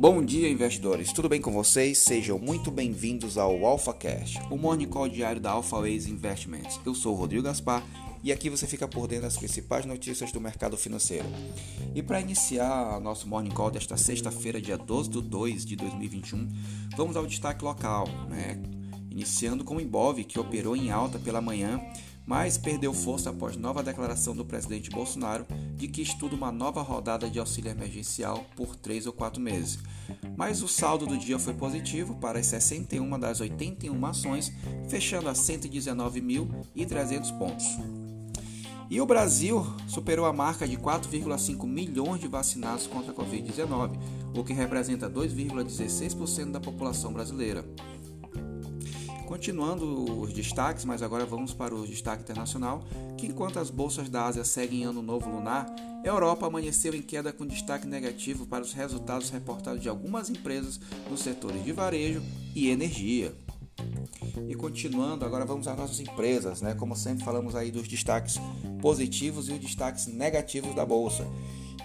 Bom dia, investidores. Tudo bem com vocês? Sejam muito bem-vindos ao AlphaCast, o morning call diário da AlphaWays Investments. Eu sou o Rodrigo Gaspar e aqui você fica por dentro das principais notícias do mercado financeiro. E para iniciar nosso morning call desta sexta-feira, dia 12 de 2 de 2021, vamos ao destaque local, né? Iniciando com o Ibov, que operou em alta pela manhã mas perdeu força após nova declaração do presidente Bolsonaro de que estuda uma nova rodada de auxílio emergencial por três ou quatro meses. Mas o saldo do dia foi positivo para as 61 das 81 ações, fechando a 119.300 pontos. E o Brasil superou a marca de 4,5 milhões de vacinados contra a Covid-19, o que representa 2,16% da população brasileira. Continuando os destaques, mas agora vamos para o destaque internacional, que enquanto as bolsas da Ásia seguem ano novo lunar, a Europa amanheceu em queda com destaque negativo para os resultados reportados de algumas empresas nos setores de varejo e energia. E continuando, agora vamos às nossas empresas, né? Como sempre falamos aí dos destaques positivos e os destaques negativos da bolsa.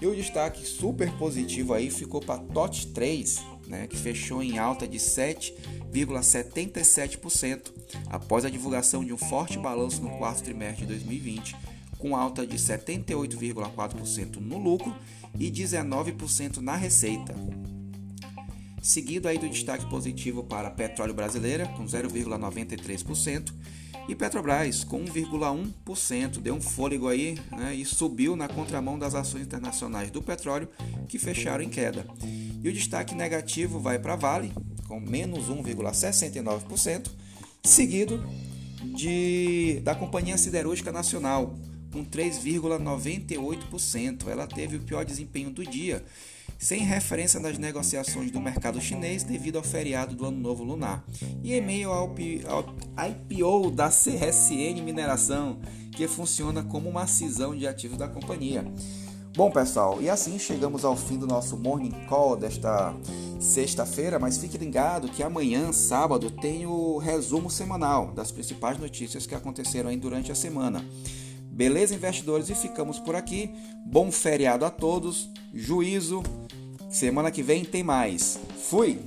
E o destaque super positivo aí ficou para TOT 3, né, que fechou em alta de 7,77% após a divulgação de um forte balanço no quarto trimestre de 2020, com alta de 78,4% no lucro e 19% na receita. Seguido aí do destaque positivo para Petróleo Brasileira, com 0,93%, e Petrobras, com 1,1%, deu um fôlego aí né, e subiu na contramão das ações internacionais do petróleo, que fecharam em queda. E o destaque negativo vai para Vale, com menos 1,69%, seguido de, da Companhia Siderúrgica Nacional, com 3,98%. Ela teve o pior desempenho do dia, sem referência nas negociações do mercado chinês devido ao feriado do Ano Novo Lunar. E em meio ao, IPO da CSN Mineração, que funciona como uma cisão de ativos da companhia. Bom, pessoal, e assim chegamos ao fim do nosso Morning Call desta sexta-feira, mas fique ligado que amanhã, sábado, tem o resumo semanal das principais notícias que aconteceram aí durante a semana. Beleza, investidores? E ficamos por aqui. Bom feriado a todos, juízo. Semana que vem tem mais. Fui!